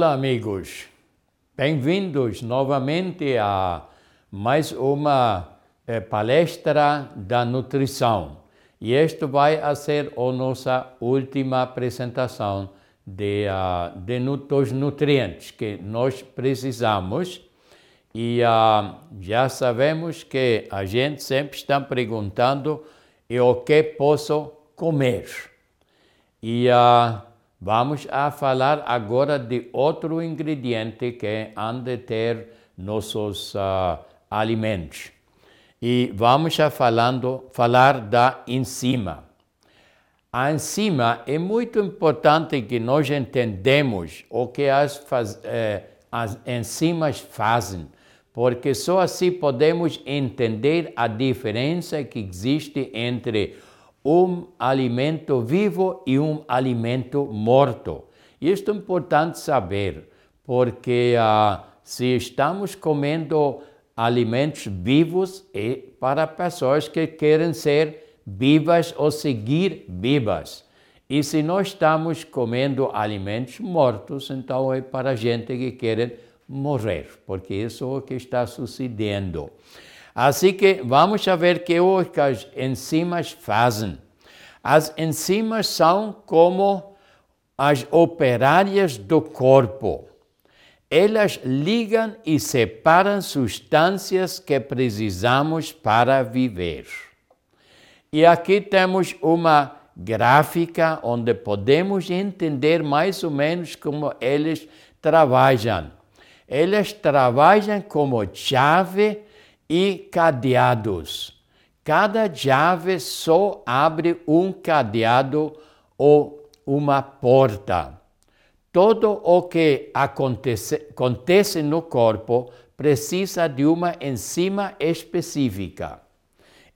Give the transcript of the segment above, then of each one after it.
Olá, amigos. Bem-vindos novamente a mais uma eh, palestra da nutrição. E esta vai ser a nossa última apresentação de, uh, de dos nutrientes que nós precisamos. E uh, já sabemos que a gente sempre está perguntando o que posso comer. E uh, Vamos a falar agora de outro ingrediente que han de ter nossos uh, alimentos. E vamos a falando, falar da enzima. A enzima é muito importante que nós entendamos o que as, faz, eh, as enzimas fazem, porque só assim podemos entender a diferença que existe entre um alimento vivo e um alimento morto. Isto é importante saber, porque ah, se estamos comendo alimentos vivos, é para pessoas que querem ser vivas ou seguir vivas. E se nós estamos comendo alimentos mortos, então é para gente que quer morrer, porque isso é o que está sucedendo. Assim que vamos ver que o que as enzimas fazem. As enzimas são como as operárias do corpo. Elas ligam e separam substâncias que precisamos para viver. E aqui temos uma gráfica onde podemos entender mais ou menos como eles trabalham. Eles trabalham como chave e cadeados. Cada chave só abre um cadeado ou uma porta. Todo o que acontece, acontece no corpo precisa de uma enzima específica.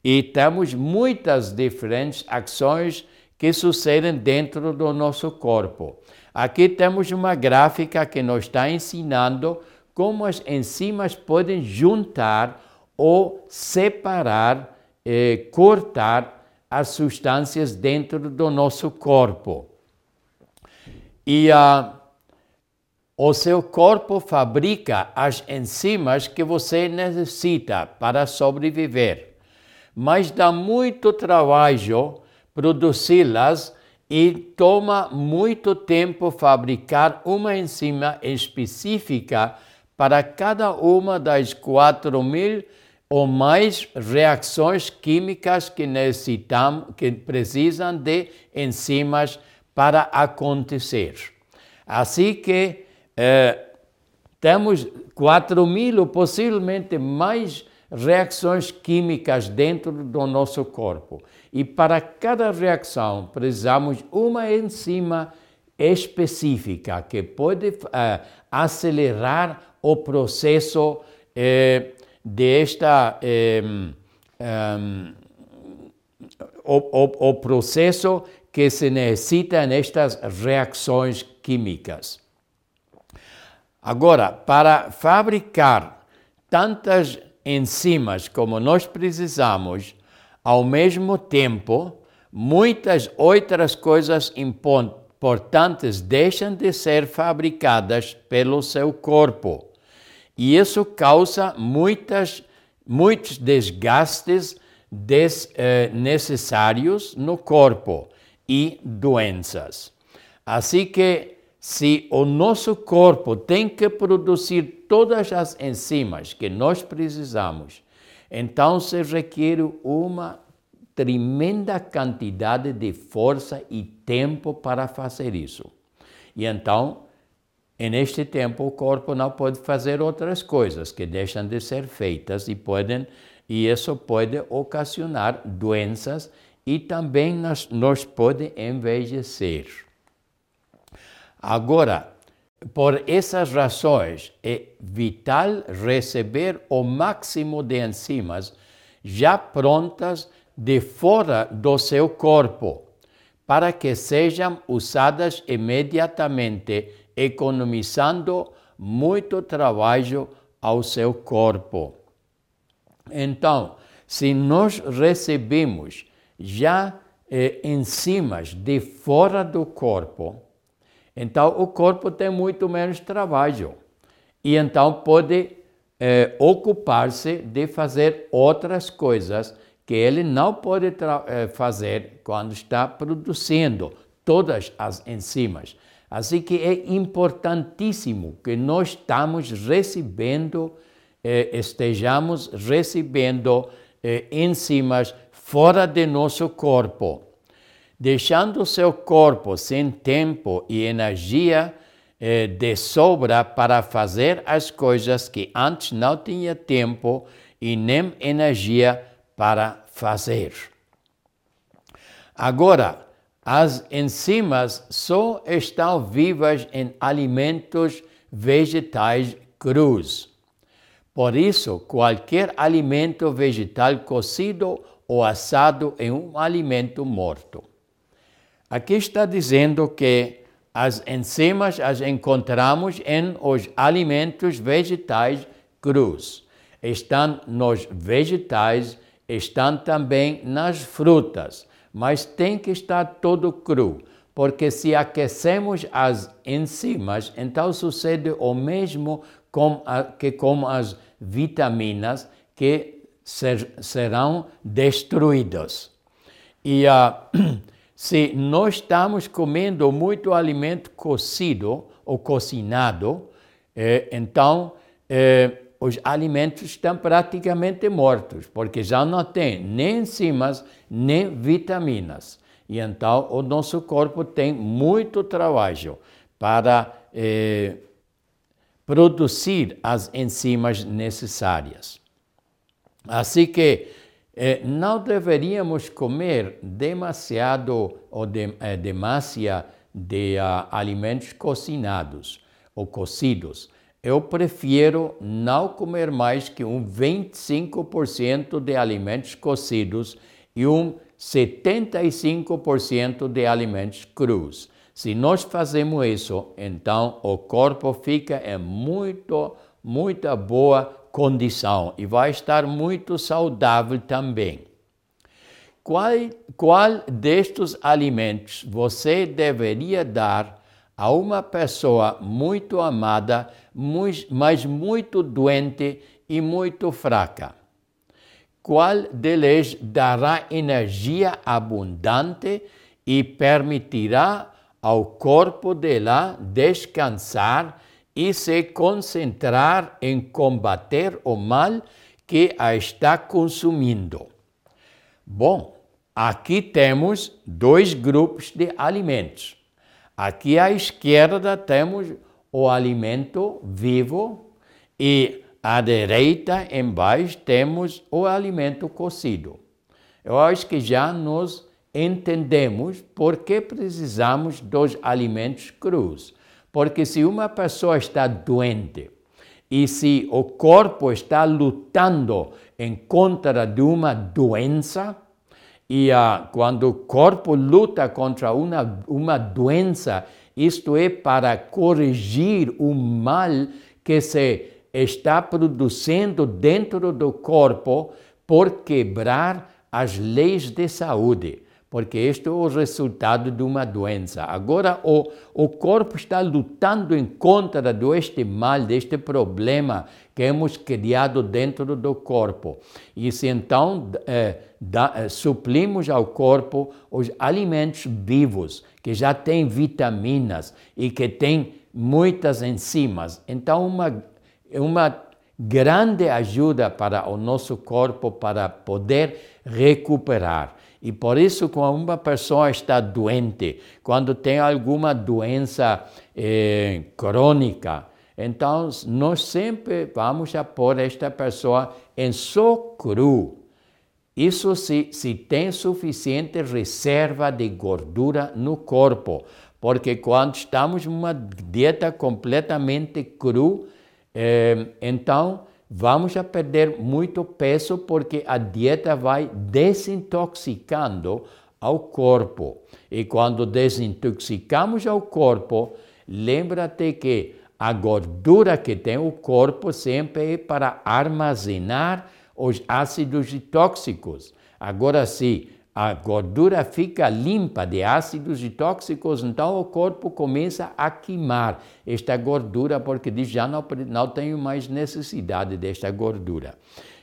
E temos muitas diferentes ações que sucedem dentro do nosso corpo. Aqui temos uma gráfica que nos está ensinando como as enzimas podem juntar ou separar, eh, cortar as substâncias dentro do nosso corpo. E uh, o seu corpo fabrica as enzimas que você necessita para sobreviver, mas dá muito trabalho produzi-las e toma muito tempo fabricar uma enzima específica para cada uma das 4 mil ou mais reações químicas que que precisam de enzimas para acontecer. Assim que eh, temos 4 mil ou possivelmente mais reações químicas dentro do nosso corpo. E para cada reação precisamos uma enzima específica que pode uh, acelerar o processo eh, desta eh, um, o, o, o processo que se necessita nestas reações químicas. Agora, para fabricar tantas enzimas como nós precisamos, ao mesmo tempo, muitas outras coisas importantes deixam de ser fabricadas pelo seu corpo. E isso causa muitas, muitos desgastes desnecessários eh, no corpo e doenças. Assim que, se o nosso corpo tem que produzir todas as enzimas que nós precisamos, então se requer uma tremenda quantidade de força e tempo para fazer isso. E então e neste tempo o corpo não pode fazer outras coisas que deixam de ser feitas e podem e isso pode ocasionar doenças e também nos, nos pode envelhecer. Agora, por essas razões, é vital receber o máximo de enzimas já prontas de fora do seu corpo, para que sejam usadas imediatamente, economizando muito trabalho ao seu corpo. Então, se nós recebemos já eh, enzimas de fora do corpo, então o corpo tem muito menos trabalho e então pode eh, ocupar-se de fazer outras coisas que ele não pode eh, fazer quando está produzindo todas as enzimas. Assim que é importantíssimo que nós estamos recebendo, eh, estejamos recebendo eh, enzimas fora de nosso corpo, deixando seu corpo sem tempo e energia eh, de sobra para fazer as coisas que antes não tinha tempo e nem energia para fazer. Agora, as enzimas só estão vivas em alimentos vegetais crus. Por isso, qualquer alimento vegetal cozido ou assado é um alimento morto. Aqui está dizendo que as enzimas as encontramos em os alimentos vegetais crus. Estão nos vegetais, estão também nas frutas, mas tem que estar todo cru, porque se aquecemos as enzimas, então sucede o mesmo com a, que com as vitaminas que ser, serão destruídas. E uh, se nós estamos comendo muito alimento cozido ou cocinado, eh, então eh, os alimentos estão praticamente mortos, porque já não tem nem enzimas, nem vitaminas. E então o nosso corpo tem muito trabalho para eh, produzir as enzimas necessárias. Assim que eh, não deveríamos comer demasiado ou de, eh, de uh, alimentos cocinados ou cozidos. Eu prefiro não comer mais que um 25% de alimentos cozidos e um 75% de alimentos crus. Se nós fazemos isso, então o corpo fica em muito, muita boa condição e vai estar muito saudável também. Qual, qual destes alimentos você deveria dar a uma pessoa muito amada, mas muito doente e muito fraca? Qual deles dará energia abundante e permitirá ao corpo dela descansar e se concentrar em combater o mal que a está consumindo. Bom, aqui temos dois grupos de alimentos. Aqui à esquerda temos o alimento vivo e à direita, embaixo, temos o alimento cozido. Eu acho que já nos entendemos por que precisamos dos alimentos crus porque se uma pessoa está doente e se o corpo está lutando em contra de uma doença, e uh, quando o corpo luta contra uma, uma doença, isto é para corrigir o mal que se está produzindo dentro do corpo por quebrar as leis de saúde porque este é o resultado de uma doença. Agora, o, o corpo está lutando em contra deste mal, deste problema que hemos criado dentro do corpo. E se então eh, da, eh, suplimos ao corpo os alimentos vivos, que já têm vitaminas e que têm muitas enzimas, então uma, uma grande ajuda para o nosso corpo para poder recuperar. E por isso, quando uma pessoa está doente, quando tem alguma doença eh, crônica, então nós sempre vamos a pôr esta pessoa em só cru. Isso se, se tem suficiente reserva de gordura no corpo, porque quando estamos numa dieta completamente cru, eh, então vamos a perder muito peso porque a dieta vai desintoxicando ao corpo. E quando desintoxicamos ao corpo, lembra-te que a gordura que tem o corpo sempre é para armazenar os ácidos tóxicos. Agora, se a gordura fica limpa de ácidos e tóxicos, então o corpo começa a queimar esta gordura, porque diz já não, não tenho mais necessidade desta gordura.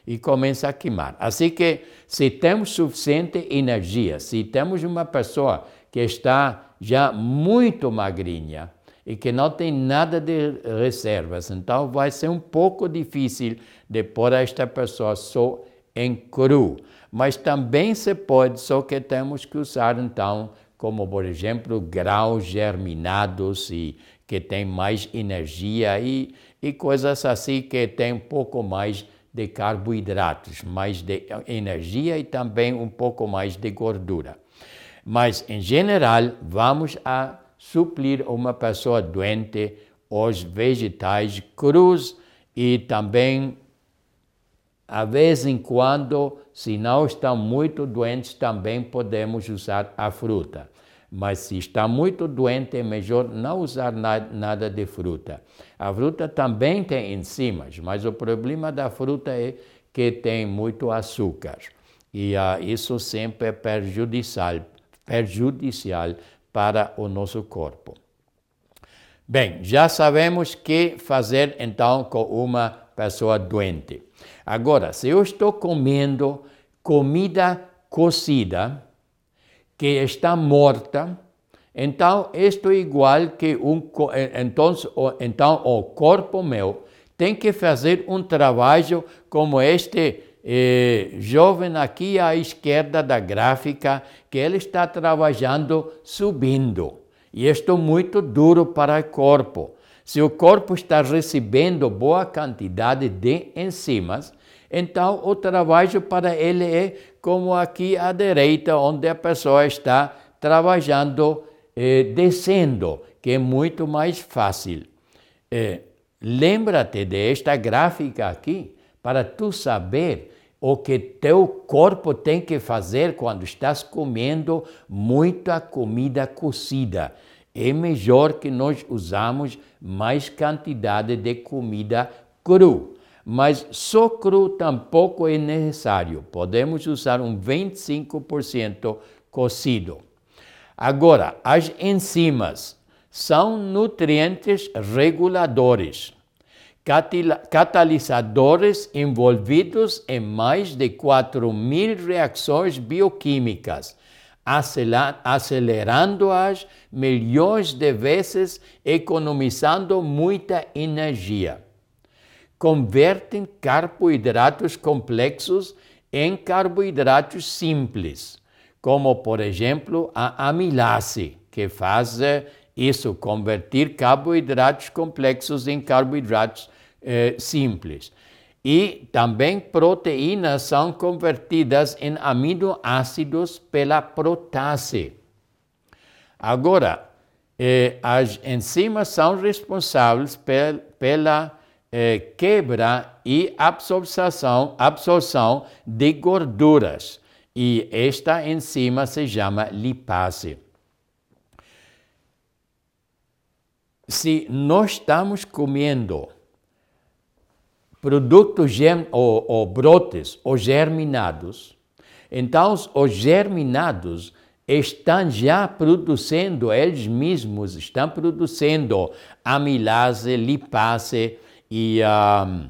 E começa a queimar. Assim que, se temos suficiente energia, se temos uma pessoa que está já muito magrinha e que não tem nada de reservas, então vai ser um pouco difícil de pôr esta pessoa só em cru mas também se pode, só que temos que usar então, como por exemplo, grãos germinados e que tem mais energia e, e coisas assim que tem um pouco mais de carboidratos, mais de energia e também um pouco mais de gordura. Mas, em geral, vamos a suplir uma pessoa doente os vegetais crus e também, a vez em quando, se não estão muito doentes, também podemos usar a fruta. Mas se está muito doente, é melhor não usar nada de fruta. A fruta também tem enzimas, mas o problema da fruta é que tem muito açúcar. E uh, isso sempre é prejudicial, prejudicial para o nosso corpo. Bem, já sabemos que fazer então com uma pessoa doente. Agora, se eu estou comendo comida cozida que está morta, então isto é igual que um então, então o corpo meu tem que fazer um trabalho como este eh, jovem aqui à esquerda da gráfica, que ele está trabalhando subindo. E isto é muito duro para o corpo. Se o corpo está recebendo boa quantidade de enzimas, então o trabalho para ele é como aqui à direita, onde a pessoa está trabalhando eh, descendo, que é muito mais fácil. Eh, Lembra-te desta gráfica aqui para tu saber o que teu corpo tem que fazer quando estás comendo muita comida cozida. É melhor que nós usamos mais quantidade de comida cru mas só cru tampouco é necessário. Podemos usar um 25% cozido. Agora, as enzimas são nutrientes reguladores, catalisadores envolvidos em mais de 4 mil reações bioquímicas, acelerando-as milhões de vezes, economizando muita energia convertem carboidratos complexos em carboidratos simples, como, por exemplo, a amilase, que faz eh, isso, converter carboidratos complexos em carboidratos eh, simples. E também proteínas são convertidas em aminoácidos pela protase. Agora, eh, as enzimas são responsáveis pel, pela é, quebra e absorção, absorção de gorduras. E esta enzima se chama lipase. Se nós estamos comendo produtos ou, ou brotes ou germinados, então os germinados estão já produzindo, eles mesmos estão produzindo amilase, lipase, e a,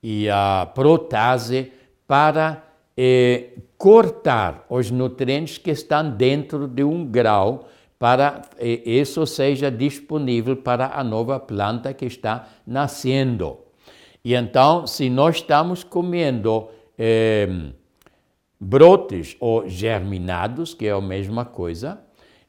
e a protase para eh, cortar os nutrientes que estão dentro de um grau para eh, isso seja disponível para a nova planta que está nascendo. E então, se nós estamos comendo eh, brotes ou germinados, que é a mesma coisa,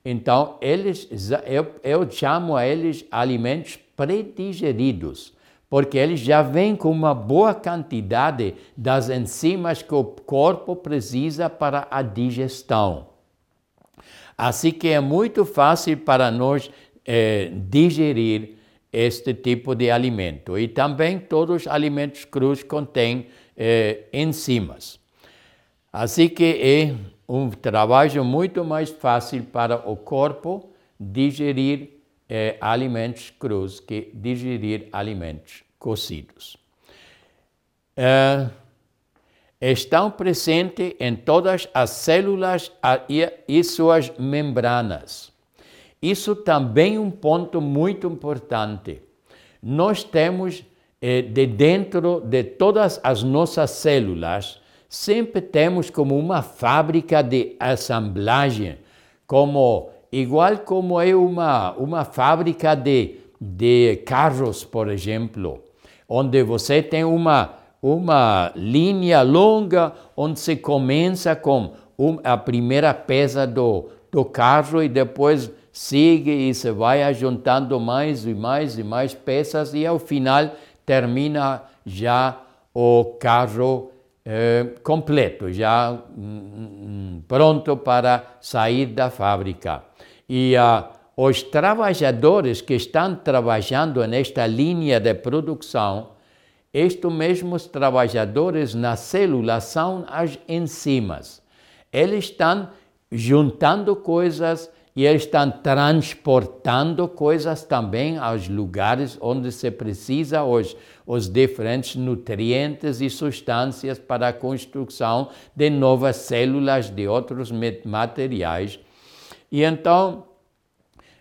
então eles, eu, eu chamo a eles alimentos predigeridos porque eles já vêm com uma boa quantidade das enzimas que o corpo precisa para a digestão. Assim que é muito fácil para nós eh, digerir este tipo de alimento. E também todos os alimentos crus contêm eh, enzimas. Assim que é um trabalho muito mais fácil para o corpo digerir eh, alimentos crus que digerir alimentos cozidos. Eh, estão presentes em todas as células e suas membranas. Isso também é um ponto muito importante. Nós temos eh, de dentro de todas as nossas células, sempre temos como uma fábrica de assemblagem, como igual como é uma, uma fábrica de, de carros, por exemplo, onde você tem uma, uma linha longa onde se começa com a primeira peça do, do carro e depois sigue e se vai juntando mais e mais e mais peças e ao final termina já o carro eh, completo, já mm, pronto para sair da fábrica. E uh, os trabalhadores que estão trabalhando nesta linha de produção, estes mesmos trabalhadores na célula são as enzimas. Eles estão juntando coisas e eles estão transportando coisas também aos lugares onde se precisa os, os diferentes nutrientes e substâncias para a construção de novas células de outros materiais. E então,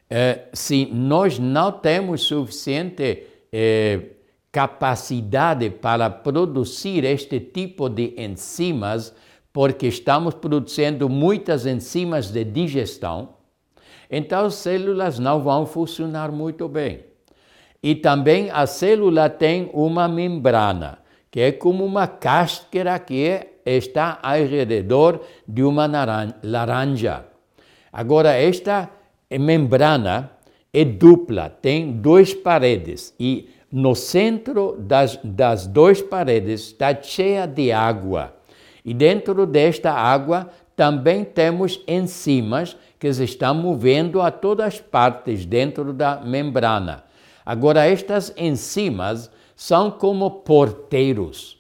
eh, se nós não temos suficiente eh, capacidade para produzir este tipo de enzimas, porque estamos produzindo muitas enzimas de digestão, então as células não vão funcionar muito bem. E também a célula tem uma membrana, que é como uma cáscara que está ao redor de uma laranja. Agora, esta membrana é dupla, tem duas paredes e no centro das, das duas paredes está cheia de água. E dentro desta água também temos enzimas que se estão movendo a todas as partes dentro da membrana. Agora, estas enzimas são como porteiros.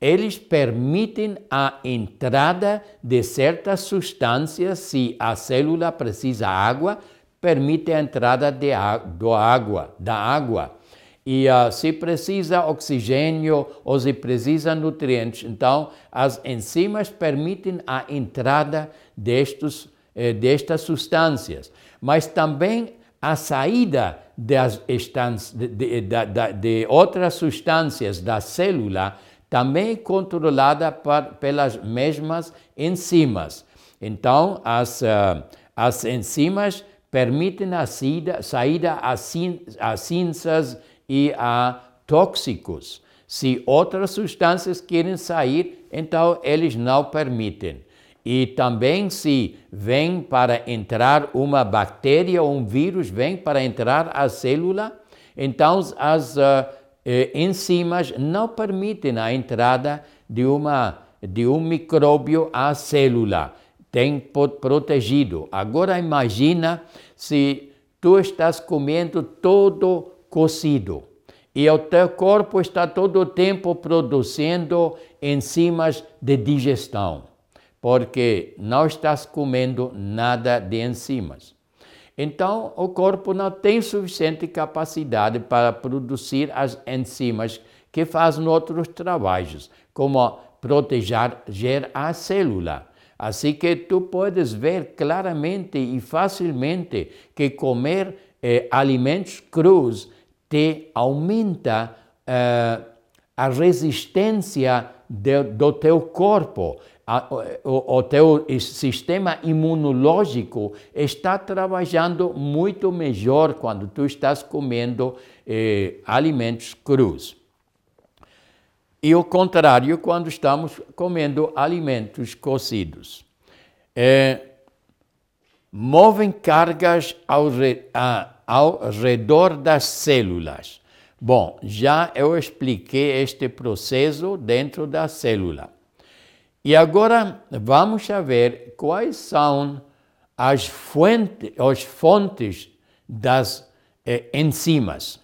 Eles permitem a entrada de certas substâncias se a célula precisa água, permite a entrada de do água, da água. E uh, se precisa oxigênio ou se precisa nutrientes, então as enzimas permitem a entrada destes eh, destas substâncias, mas também a saída das de, de, de, de, outras substâncias da célula também é controlada por, pelas mesmas enzimas. Então, as, uh, as enzimas permitem a saída, saída a, cin, a cinzas e a tóxicos. Se outras substâncias querem sair, então eles não permitem. E também se vem para entrar uma bactéria ou um vírus, vem para entrar a célula, então as uh, enzimas não permitem a entrada de, uma, de um micróbio à célula. Tem protegido. Agora imagina se tu estás comendo todo cozido e o teu corpo está todo o tempo produzindo enzimas de digestão porque não estás comendo nada de enzimas. Então, o corpo não tem suficiente capacidade para produzir as enzimas que fazem outros trabalhos, como proteger a célula. Assim que tu podes ver claramente e facilmente que comer eh, alimentos crus te aumenta eh, a resistência de, do teu corpo o, o teu sistema imunológico está trabalhando muito melhor quando tu estás comendo eh, alimentos crus. E o contrário quando estamos comendo alimentos cozidos. É, movem cargas ao, re, a, ao redor das células. Bom, já eu expliquei este processo dentro da célula. E agora vamos ver quais são as fontes, as fontes das eh, enzimas.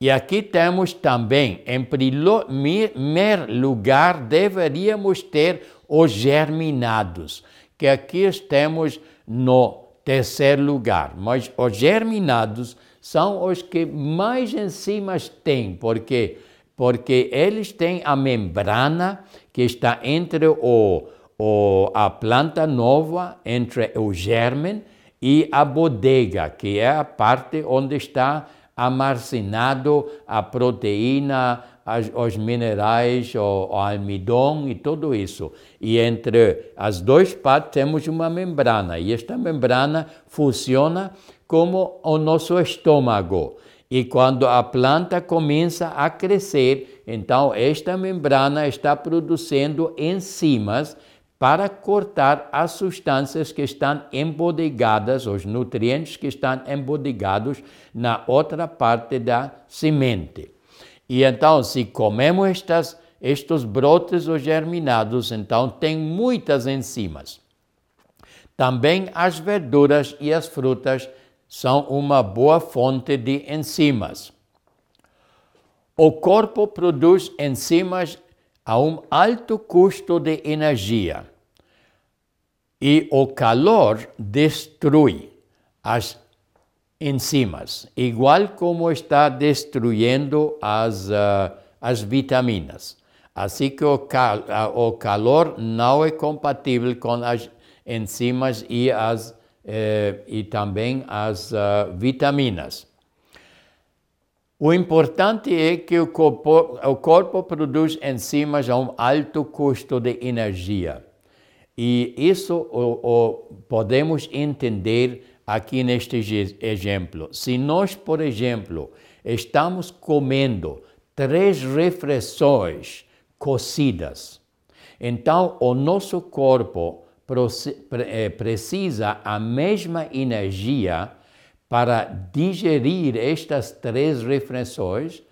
E aqui temos também, em primeiro lugar, deveríamos ter os germinados, que aqui temos no terceiro lugar. Mas os germinados são os que mais enzimas têm, porque, porque eles têm a membrana que está entre o, o, a planta nova, entre o germen e a bodega, que é a parte onde está armazenado a proteína, as, os minerais, o, o, almidão e tudo isso. E entre as duas partes temos uma membrana, e esta membrana funciona como o nosso estômago. E quando a planta começa a crescer, então esta membrana está produzindo enzimas para cortar as substâncias que estão embodegadas, os nutrientes que estão embodegados na outra parte da semente. E então, se comemos estas, estes brotes ou germinados, então tem muitas enzimas. Também as verduras e as frutas são uma boa fonte de enzimas. O corpo produz enzimas a um alto custo de energia e o calor destrui as enzimas, igual como está destruindo as, uh, as vitaminas. Assim que o, cal o calor não é compatível com as enzimas e, as, eh, e também as uh, vitaminas. O importante é que o corpo, o corpo produz enzimas a um alto custo de energia. E isso o, o, podemos entender aqui neste exemplo. Se nós, por exemplo, estamos comendo três refeições cocidas, então o nosso corpo eh, precisa a mesma energia para digerir estas três refeições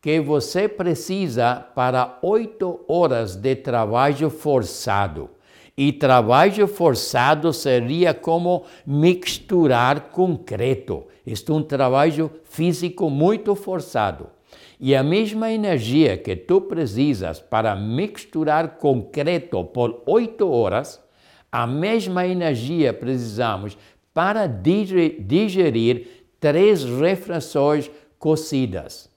que você precisa para oito horas de trabalho forçado. E trabalho forçado seria como misturar concreto. Isto é um trabalho físico muito forçado. E a mesma energia que tu precisas para misturar concreto por oito horas, a mesma energia precisamos para digerir três refeições cocidas.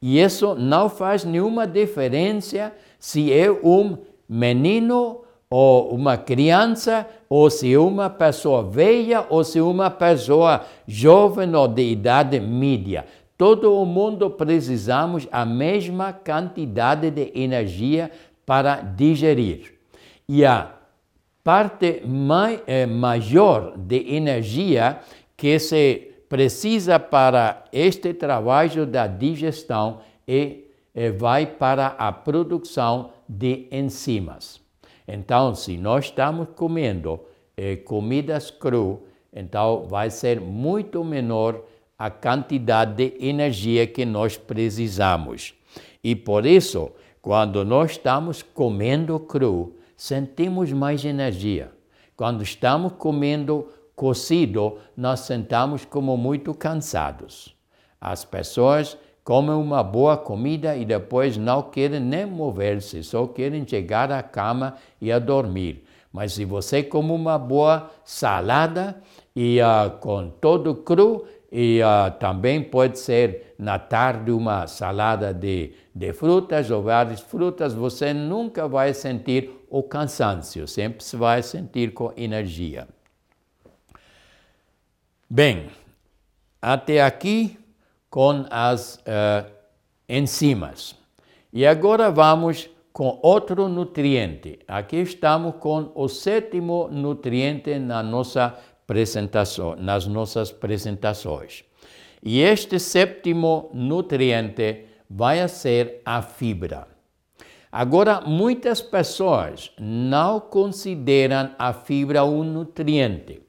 E isso não faz nenhuma diferença se é um menino ou uma criança, ou se é uma pessoa velha, ou se é uma pessoa jovem ou de idade média. Todo o mundo precisamos a mesma quantidade de energia para digerir. E a parte mai, eh, maior de energia que se precisa para este trabalho da digestão e eh, vai para a produção de enzimas. Então, se nós estamos comendo eh, comidas cru, então vai ser muito menor a quantidade de energia que nós precisamos. E por isso, quando nós estamos comendo cru, sentimos mais energia. Quando estamos comendo cozido, nós sentamos como muito cansados. As pessoas comem uma boa comida e depois não querem nem mover-se, só querem chegar à cama e a dormir. Mas se você come uma boa salada e uh, com todo cru, e uh, também pode ser na tarde uma salada de, de frutas ou várias frutas, você nunca vai sentir o cansaço, sempre se vai sentir com energia. Bem, até aqui com as uh, enzimas. E agora vamos com outro nutriente. Aqui estamos com o sétimo nutriente na nossa nas nossas apresentações. E este sétimo nutriente vai ser a fibra. Agora, muitas pessoas não consideram a fibra um nutriente,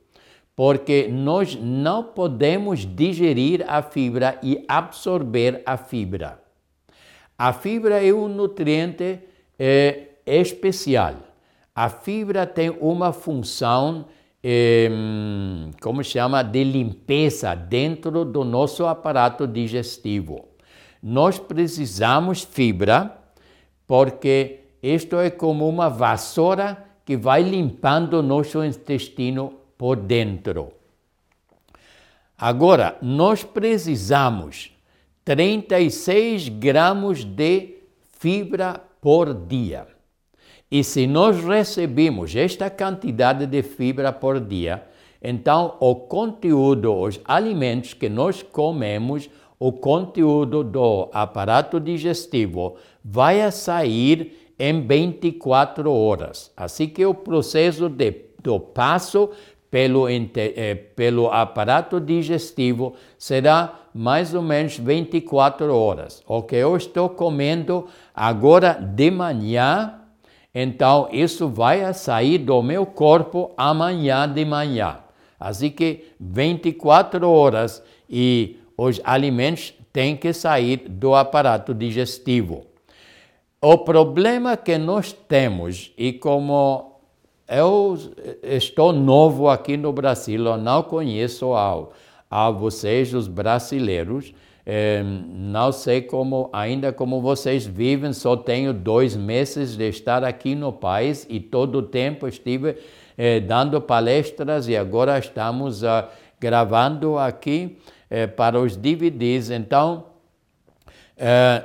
porque nós não podemos digerir a fibra e absorver a fibra. A fibra é um nutriente é, especial. A fibra tem uma função, como chama, de limpeza dentro do nosso aparato digestivo. nós precisamos fibra, porque isto é como uma vassoura que vai limpando nosso intestino por dentro. Agora, nós precisamos 36 gramas de fibra por dia. E se nós recebemos esta quantidade de fibra por dia, então o conteúdo, os alimentos que nós comemos, o conteúdo do aparato digestivo vai sair em 24 horas. Assim que o processo de, do passo pelo, eh, pelo aparato digestivo será mais ou menos 24 horas. O que eu estou comendo agora de manhã, então isso vai sair do meu corpo amanhã de manhã. Assim que 24 horas e os alimentos têm que sair do aparato digestivo. O problema que nós temos, e como eu estou novo aqui no Brasil, eu não conheço a, a vocês, os brasileiros, eh, não sei como, ainda como vocês vivem, só tenho dois meses de estar aqui no país e todo o tempo estive eh, dando palestras e agora estamos uh, gravando aqui eh, para os DVDs. Então, eh,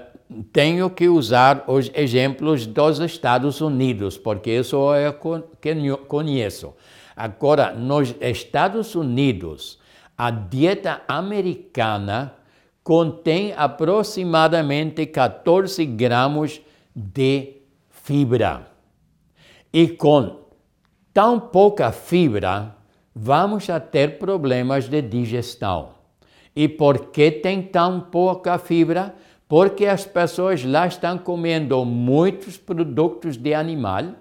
tenho que usar os exemplos dos Estados Unidos, porque isso é o que conheço. Agora, nos Estados Unidos, a dieta americana contém aproximadamente 14 gramas de fibra. E com tão pouca fibra, vamos a ter problemas de digestão. E por que tem tão pouca fibra? Porque as pessoas lá estão comendo muitos produtos de animal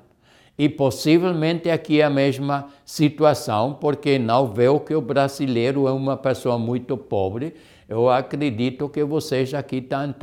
e possivelmente aqui é a mesma situação, porque não vê que o brasileiro é uma pessoa muito pobre. Eu acredito que vocês aqui têm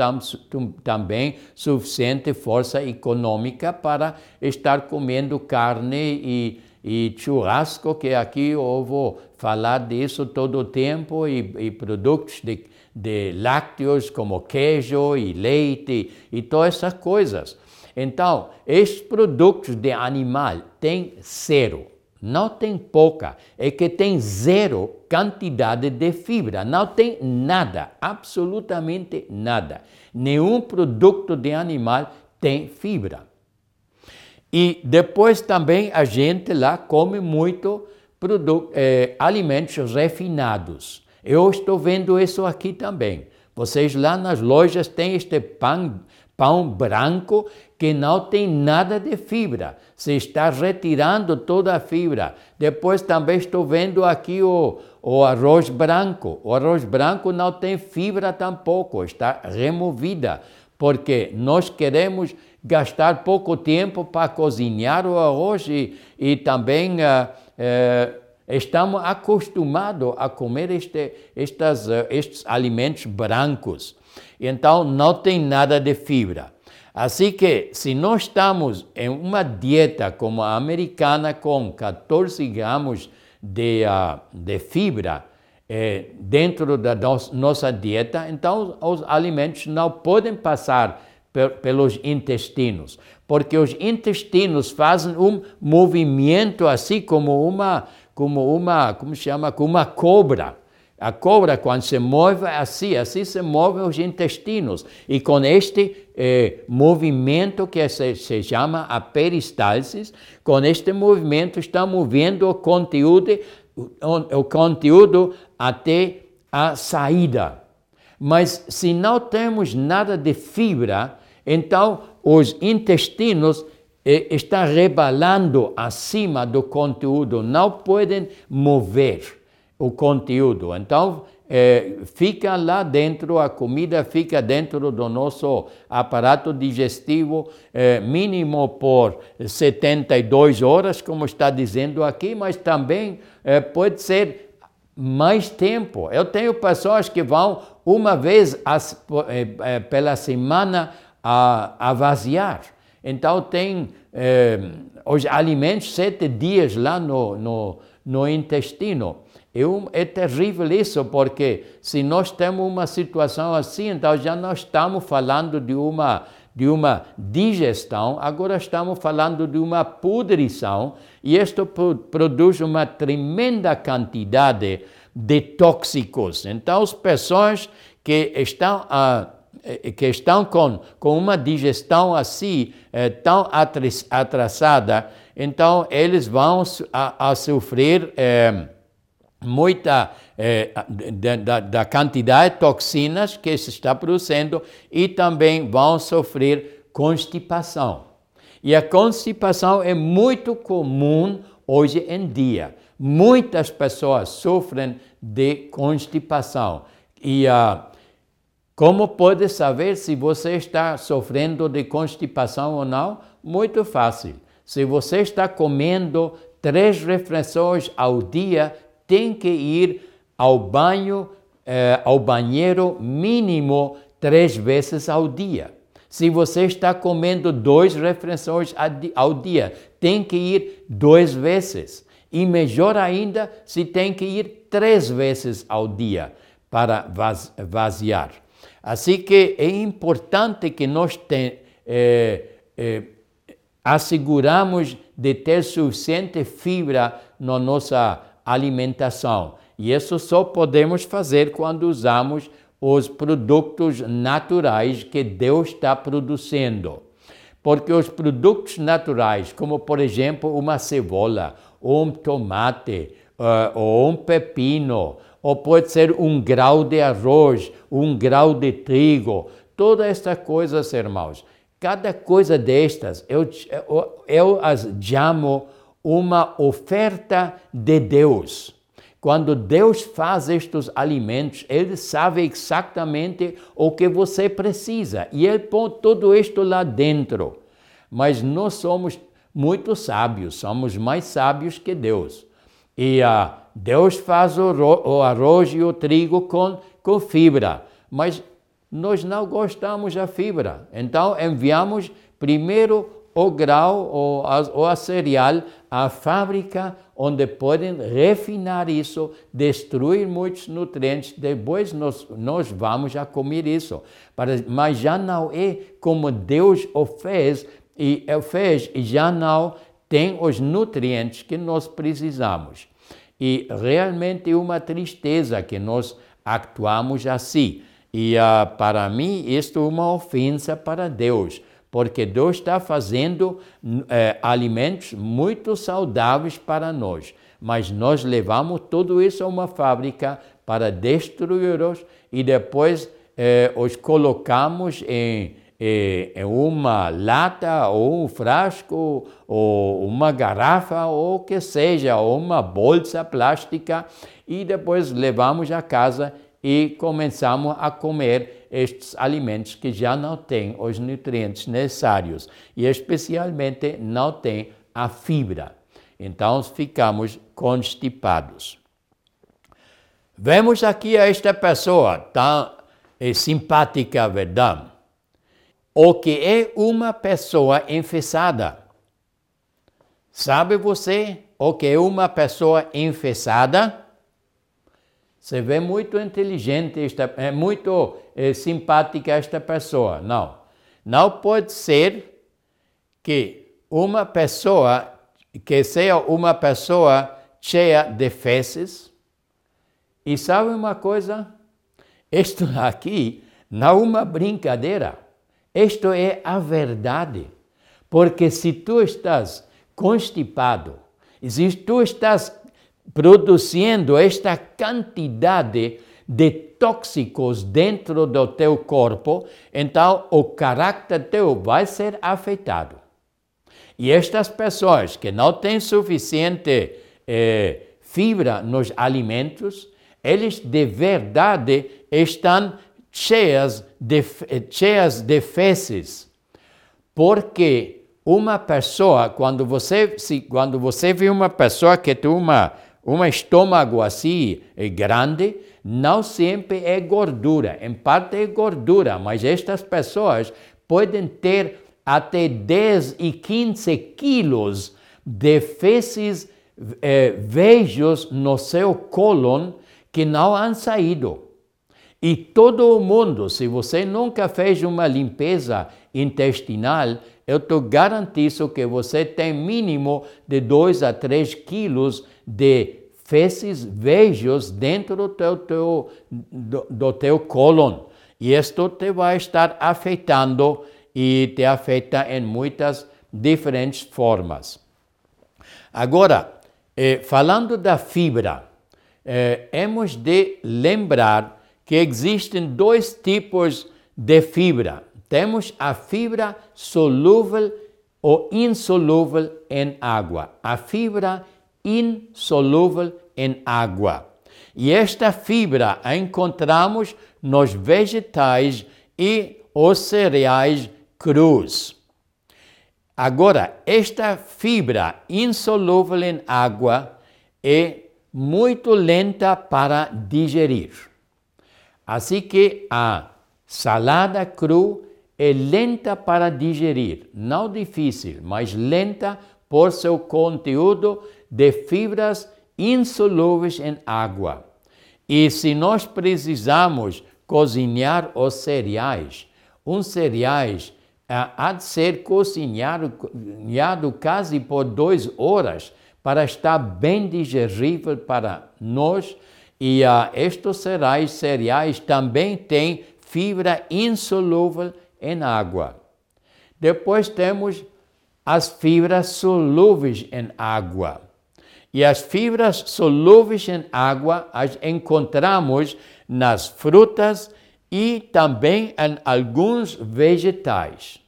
também suficiente força econômica para estar comendo carne e, e churrasco, que aqui eu vou falar disso todo o tempo, e, e produtos de, de lácteos como queijo e leite e todas essas coisas. Então, estes produtos de animal têm zero, não tem pouca, é que tem zero quantidade de fibra, não tem nada, absolutamente nada. Nenhum produto de animal tem fibra. E depois também a gente lá come muito produto, eh, alimentos refinados. Eu estou vendo isso aqui também. Vocês lá nas lojas têm este pão, pão branco que não tem nada de fibra. Se está retirando toda a fibra. Depois também estou vendo aqui o, o arroz branco. O arroz branco não tem fibra tampouco, está removida, porque nós queremos gastar pouco tempo para cozinhar o arroz e, e também uh, uh, estamos acostumados a comer este, estas, uh, estes alimentos brancos. Então não tem nada de fibra. Assim que, se nós estamos em uma dieta como a americana, com 14 gramas de, uh, de fibra eh, dentro da nossa dieta, então os alimentos não podem passar pelos intestinos, porque os intestinos fazem um movimento assim como uma, como uma, como se chama, como uma cobra. A cobra, quando se move assim, assim se movem os intestinos. E com este eh, movimento que se, se, chama a peristalsis, com este movimento está movendo o conteúdo, o, o conteúdo até a saída. Mas se não temos nada de fibra, então os intestinos eh, estão rebalando acima do conteúdo, não podem mover o conteúdo. Então, é, fica lá dentro, a comida fica dentro do nosso aparato digestivo, é, mínimo por 72 horas, como está dizendo aqui, mas também é, pode ser mais tempo. Eu tenho pessoas que vão uma vez as, pela semana a, a vaziar. Então, tem os alimentos sete dias lá no, no no intestino. É, terrível isso, porque se nós temos uma situação assim, então já não estamos falando de uma, de uma digestão, agora estamos falando de uma pudrição, e isto produz uma tremenda quantidade de tóxicos. Então, as pessoas que estão, ah, eh, que estão com, com uma digestão assim, eh, tão atrasada, então eles vão a, a sofrer eh, muita eh, da, da, quantidade de toxinas que se está produzindo e também vão sofrer constipação. E a constipação é muito comum hoje em dia. Muitas pessoas sofrem de constipação. E uh, como pode saber se você está sofrendo de constipação ou não? Muito fácil. Se você está comendo três refeições ao dia, tem que ir ao banho, eh, ao banheiro mínimo três vezes ao dia. Se você está comendo dois refeições ao dia, tem que ir duas vezes. E melhor ainda, se tem que ir três vezes ao dia para vaziar. Assim que é importante que nós te, eh, eh, asseguramos de ter suficiente fibra na nossa alimentação. E isso só podemos fazer quando usamos os produtos naturais que Deus está produzindo. Porque os produtos naturais, como por exemplo uma cebola, ou um tomate, uh, ou um pepino, ou pode ser um grau de arroz, um grau de trigo, todas estas coisas, irmãos. Cada coisa destas, eu, eu, eu as chamo uma oferta de Deus. Quando Deus faz estes alimentos, Ele sabe exatamente o que você precisa e Ele põe tudo isto lá dentro. Mas nós somos muito sábios, somos mais sábios que Deus. E uh, Deus faz o, o, arroz e o trigo com, com fibra, mas nós não gostamos da fibra. Então enviamos primeiro o grau ou a, ou a cereal à fábrica onde podem refinar isso, destruir muitos nutrientes, depois nós, nós vamos a comer isso. Mas já não é como Deus o fez, e o fez e já não tem os nutrientes que nós precisamos. E realmente é uma tristeza que nós actuamos assim. E uh, para mim, isto é uma ofensa para Deus porque Deus está fazendo é, alimentos muito saudáveis para nós, mas nós levamos tudo isso a uma fábrica para destruí-los e depois é, os colocamos em, em uma lata ou um frasco ou uma garrafa ou que seja, ou uma bolsa plástica e depois levamos a casa e começamos a comer estes alimentos que já não têm os nutrientes necessários e especialmente não têm a fibra. Então ficamos constipados. Vemos aqui esta pessoa tão é, simpática, verdade? O que é uma pessoa enfesada? Sabe você o que é uma pessoa enfesada? Você vê muito inteligente, esta, é muito é, simpática esta pessoa. Não. Não pode ser que uma pessoa, que seja uma pessoa cheia de fezes. E sabe uma coisa? Isto aqui não é uma brincadeira. Isto é a verdade. Porque se tu estás constipado, se tu estás produzindo esta quantidade de tóxicos dentro do teu corpo, então o caráter teu vai ser afetado. E estas pessoas que não têm suficiente eh, fibra nos alimentos, eles de verdade estão cheias de, cheias de fezes. Porque uma pessoa, quando você, se, quando você vê uma pessoa que tem uma um estômago assim é grande não sempre é gordura, em parte é gordura, mas estas pessoas podem ter até 10 e 15 quilos de fezes é, vejos no seu cólon que não han saído. E todo o mundo, se você nunca fez uma limpeza intestinal, eu estou garantindo que você tem mínimo de 2 a 3 quilos de fezes vejos dentro do teu, teu, do, do teu cólon. E isto te vai estar afetando e te afeta em muitas diferentes formas. Agora, eh, falando da fibra, eh, de lembrar que existem dois tipos de fibra. Temos a fibra solúvel ou insolúvel em água. A fibra insolúvel em água. E esta fibra a encontramos nos vegetais e os cereais crus. Agora, esta fibra insolúvel em água é muito lenta para digerir. Assim que a salada cru é lenta para digerir, não difícil, mas lenta por seu conteúdo de fibras insolúveis em água. E se nós precisamos cozinhar os cereais, uns cereais há de ser cozinhado, cozinhado quase por duas horas para estar bem digerível para nós. E uh, estes cereais, cereais também têm fibra insolúvel em água. Depois temos as fibras solúveis em água. E as fibras solúveis em água as encontramos nas frutas e também em alguns vegetais.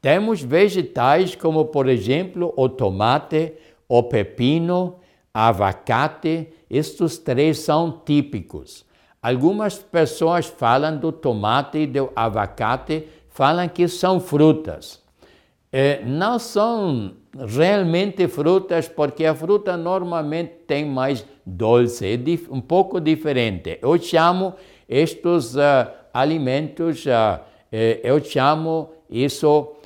Temos vegetais como, por exemplo, o tomate, o pepino, abacate, estes três são típicos. Algumas pessoas falam do tomate e do abacate, falam que são frutas. É, não são realmente frutas, porque a fruta normalmente tem mais doce, é um pouco diferente. Eu chamo estes uh, alimentos, uh, eu chamo isso uh,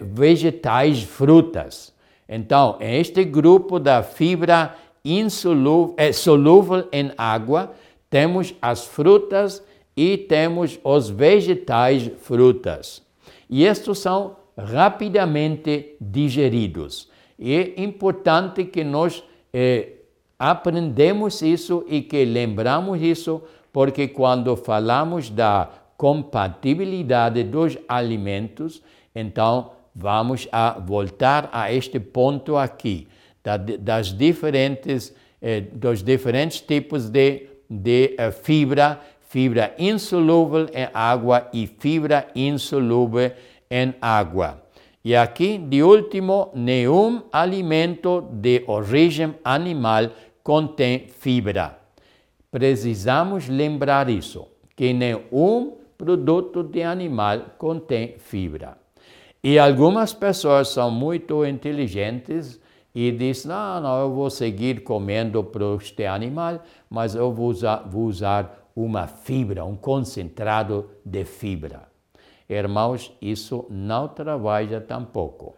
vegetais frutas. Então, este grupo da fibra insolúvel, é, solúvel em água, temos as frutas e temos os vegetais frutas. E estes são rapidamente digeridos. E é importante que nós eh, aprendemos isso e que lembramos isso, porque quando falamos da compatibilidade dos alimentos, então vamos a voltar a este ponto aqui, das diferentes, eh, dos diferentes tipos de, de eh, fibra, fibra insolúvel em água e fibra insolúvel em água. E aqui, de último, nenhum alimento de origem animal contém fibra. Precisamos lembrar isso, que nenhum produto de animal contém fibra. E algumas pessoas são muito inteligentes e dizem, não, não, eu vou seguir comendo para este animal, mas eu vou usar, vou usar uma fibra, um concentrado de fibra. Irmãos, isso não trabalha tampouco,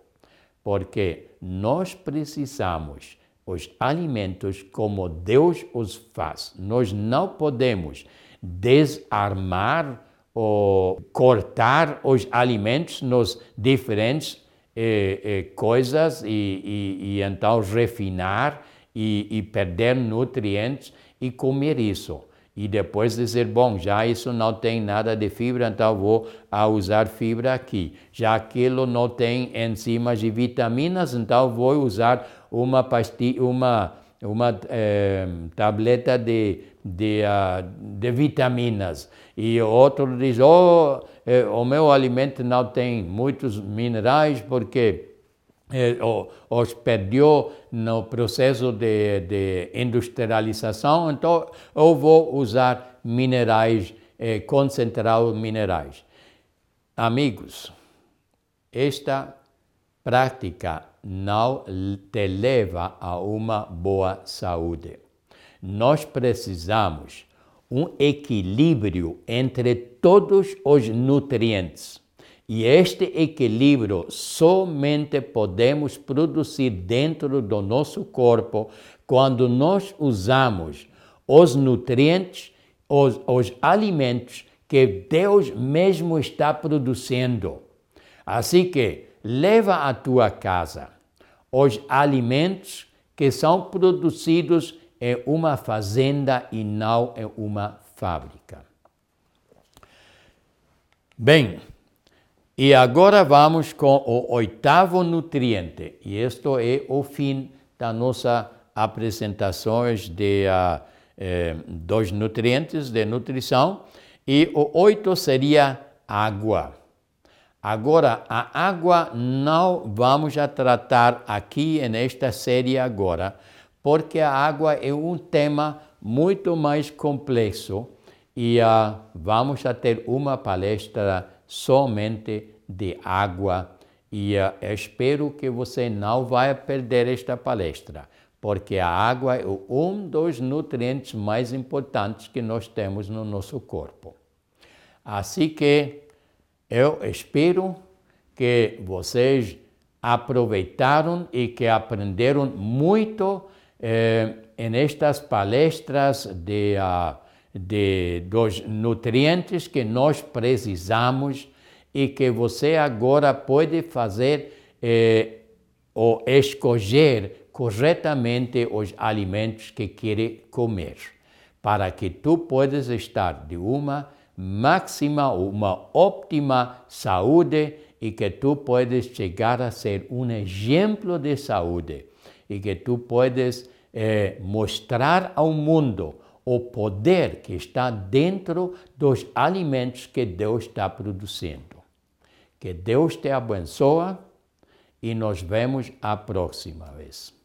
porque nós precisamos os alimentos como Deus os faz. Nós não podemos desarmar ou cortar os alimentos nos diferentes eh, eh, coisas e, e, e, então refinar e, e perder nutrientes e comer isso e depois dizer, bom, já isso não tem nada de fibra, então vou usar fibra aqui. Já aquilo não tem enzimas e vitaminas, então vou usar uma pastilha, uma, uma eh, tableta de, de, uh, de vitaminas. E outro diz, oh, eh, o meu alimento não tem muitos minerais porque eh, os perdeu no processo de, de, industrialização, então eu vou usar minerais, eh, concentrados minerais. Amigos, esta prática não te leva a uma boa saúde. Nós precisamos um equilíbrio entre todos os nutrientes. E este equilíbrio somente podemos produzir dentro do nosso corpo quando nós usamos os nutrientes, os, os alimentos que Deus mesmo está produzindo. Assim que leva à tua casa os alimentos que são produzidos em uma fazenda e não em uma fábrica. Bem, e agora vamos com o oitavo nutriente, e este é o fim da nossa apresentações de, uh, eh, dos nutrientes de nutrição, e o oito seria água. Agora, a água não vamos a tratar aqui nesta série agora, porque a água é um tema muito mais complexo e uh, vamos ter uma palestra somente de água. E uh, espero que você não vai perder esta palestra, porque a água é um dos nutrientes mais importantes que nós temos no nosso corpo. Assim que eu espero que vocês aproveitaram e que aprenderam muito eh, nestas palestras de uh, de, dos nutrientes que nós precisamos e que você agora pode fazer eh, ou escolher corretamente os alimentos que quer comer, para que tu possas estar de uma máxima, uma óptima saúde e que tu podes chegar a ser um exemplo de saúde e que tu podes eh, mostrar ao mundo o poder que está dentro dos alimentos que Deus está produzindo. Que Deus te abençoe e nos vemos a próxima vez.